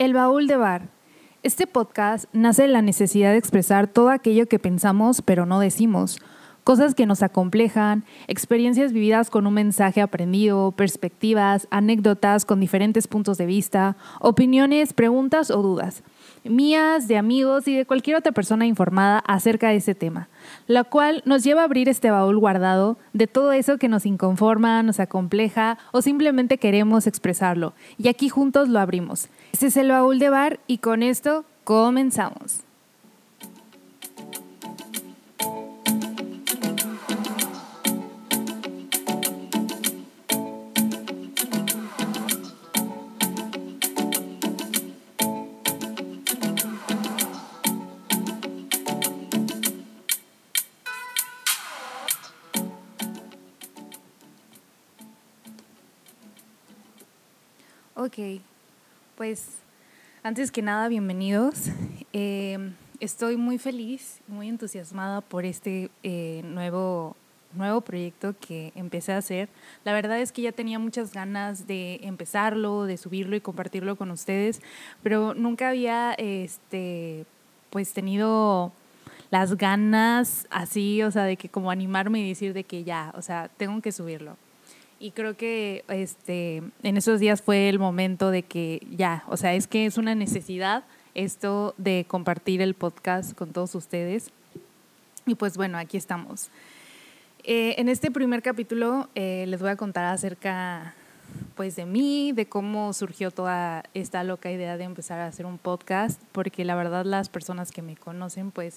El Baúl de Bar. Este podcast nace de la necesidad de expresar todo aquello que pensamos pero no decimos, cosas que nos acomplejan, experiencias vividas con un mensaje aprendido, perspectivas, anécdotas con diferentes puntos de vista, opiniones, preguntas o dudas mías, de amigos y de cualquier otra persona informada acerca de ese tema, la cual nos lleva a abrir este baúl guardado de todo eso que nos inconforma, nos acompleja o simplemente queremos expresarlo. Y aquí juntos lo abrimos. Este es el baúl de bar y con esto comenzamos. Ok, pues antes que nada, bienvenidos. Em, estoy muy feliz, muy entusiasmada por este eh, nuevo, nuevo proyecto que empecé a hacer. La verdad es que ya tenía muchas ganas de empezarlo, de subirlo y compartirlo con ustedes, pero nunca había este, pues tenido las ganas así, o sea, de que como animarme y decir de que ya, o sea, tengo que subirlo. Y creo que este, en esos días fue el momento de que ya, o sea, es que es una necesidad esto de compartir el podcast con todos ustedes. Y pues bueno, aquí estamos. Eh, en este primer capítulo eh, les voy a contar acerca pues de mí, de cómo surgió toda esta loca idea de empezar a hacer un podcast, porque la verdad las personas que me conocen pues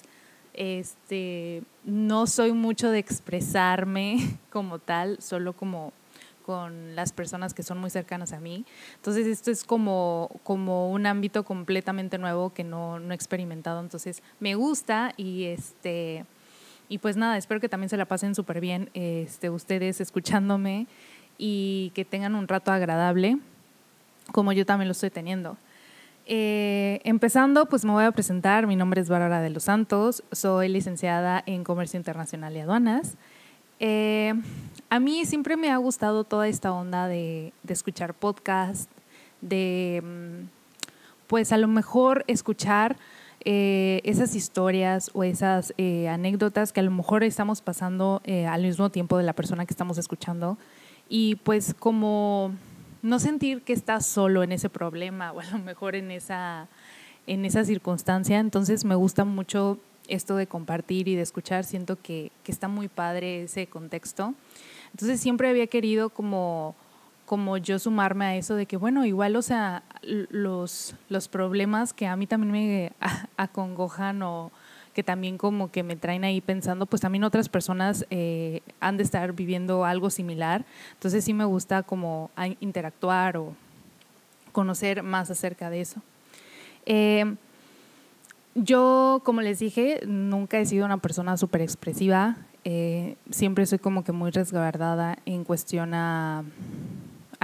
este no soy mucho de expresarme como tal, solo como con las personas que son muy cercanas a mí. Entonces esto es como, como un ámbito completamente nuevo que no, no he experimentado. Entonces me gusta y este... Y pues nada, espero que también se la pasen súper bien este, ustedes escuchándome y que tengan un rato agradable, como yo también lo estoy teniendo. Eh, empezando, pues me voy a presentar. Mi nombre es Bárbara de los Santos, soy licenciada en Comercio Internacional y Aduanas. Eh, a mí siempre me ha gustado toda esta onda de, escuchar podcast, de mm, pues a lo mejor escuchar eh, esas historias o esas eh, anécdotas que a lo mejor estamos pasando al mismo tiempo de la persona que estamos escuchando y pues como no sentir que estás solo en ese problema o a lo mejor en esa, en esa circunstancia. Entonces me gusta mucho esto de compartir y de escuchar, siento que, que está muy padre ese contexto. Entonces siempre había querido como, como yo sumarme a eso de que, bueno, igual, o sea, los, los problemas que a mí también me acongojan o que también como que me traen ahí pensando, pues también otras personas eh, han de estar viviendo algo similar. Entonces sí me gusta como interactuar o conocer más acerca de eso. Eh, yo, como les dije, nunca he sido una persona súper expresiva. Eh, siempre soy como que muy resguardada en cuestión a,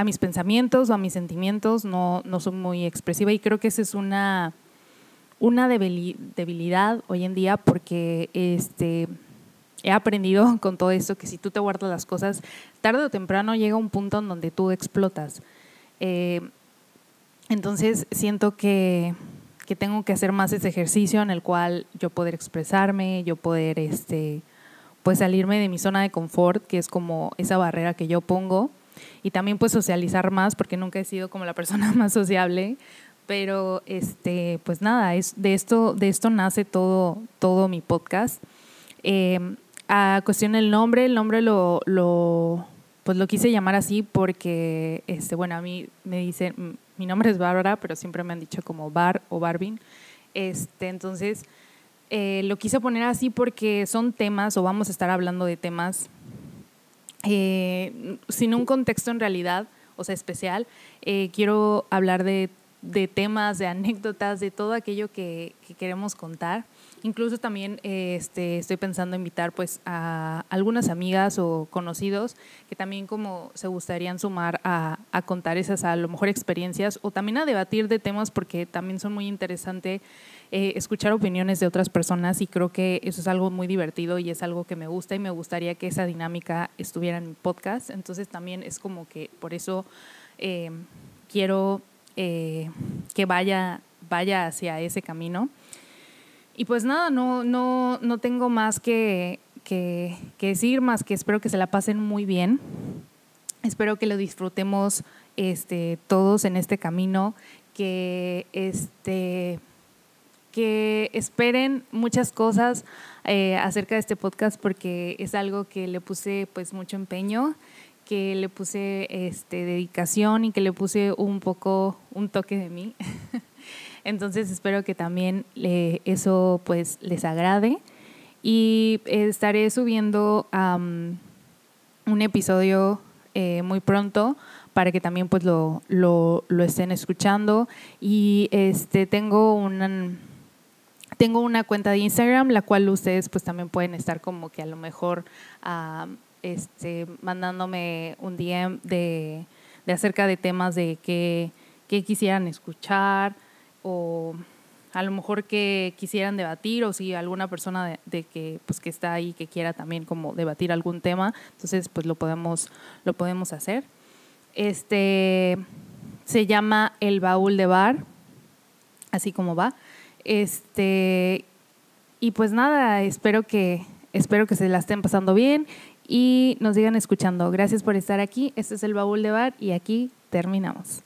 mis pensamientos o a mis sentimientos, no, no soy muy expresiva y creo que esa es una, una debilidad hoy en día porque este, he aprendido con todo esto que si tú te guardas las cosas, tarde o temprano llega un punto en donde tú explotas. Eh, entonces siento que, que, tengo que hacer más ese ejercicio en el cual yo poder expresarme, yo poder este, pues salirme de mi zona de confort, que es como esa barrera que yo pongo, y también pues socializar más, porque nunca he sido como la persona más sociable, pero este, pues nada, es, de, esto, de esto nace todo, todo mi podcast. Em, a cuestión del nombre, el nombre lo, lo, pues lo quise llamar así porque, este, bueno, a mí me dicen, mi nombre es Bárbara, pero siempre me han dicho como Bar o Barbin. Este, entonces, eh, lo quise poner así porque son temas o vamos a estar hablando de temas eh, sin un contexto en realidad, o sea, especial. Eh, quiero hablar de, temas, de anécdotas, de todo aquello que queremos contar. Incluso también este, estoy pensando invitar pues a algunas amigas o conocidos que también como se gustarían sumar a, contar esas a lo mejor experiencias o también a debatir de temas porque también son muy interesantes eh, escuchar opiniones de otras personas y creo que eso es algo muy divertido y es algo que me gusta y me gustaría que esa dinámica estuviera en mi podcast. Entonces también es como que por eso eh, quiero eh, que vaya, vaya hacia ese camino. Y pues nada, no, no, no tengo más que, que, decir, más que espero que se la pasen muy bien. Espero que lo disfrutemos este, todos en este camino, que, este, que esperen muchas cosas eh, acerca de este podcast porque es algo que le puse pues mucho empeño que le puse este, dedicación y que le puse un poco un toque de mí. Entonces espero que también eso pues les agrade. Y estaré subiendo un episodio eh, muy pronto para que también pues lo, lo, lo, estén escuchando. Y este tengo una tengo una cuenta de Instagram la cual ustedes pues también pueden estar como que a lo mejor este, mandándome un DM de, acerca de temas de que, quisieran escuchar o a lo mejor que quisieran debatir o si alguna persona de, que pues que está ahí que quiera también como debatir algún tema entonces pues lo podemos lo podemos hacer este se llama el baúl de bar así como va este y pues nada espero que espero que se la estén pasando bien y nos sigan escuchando. Gracias por estar aquí. Este es el Baúl de Bar y aquí terminamos.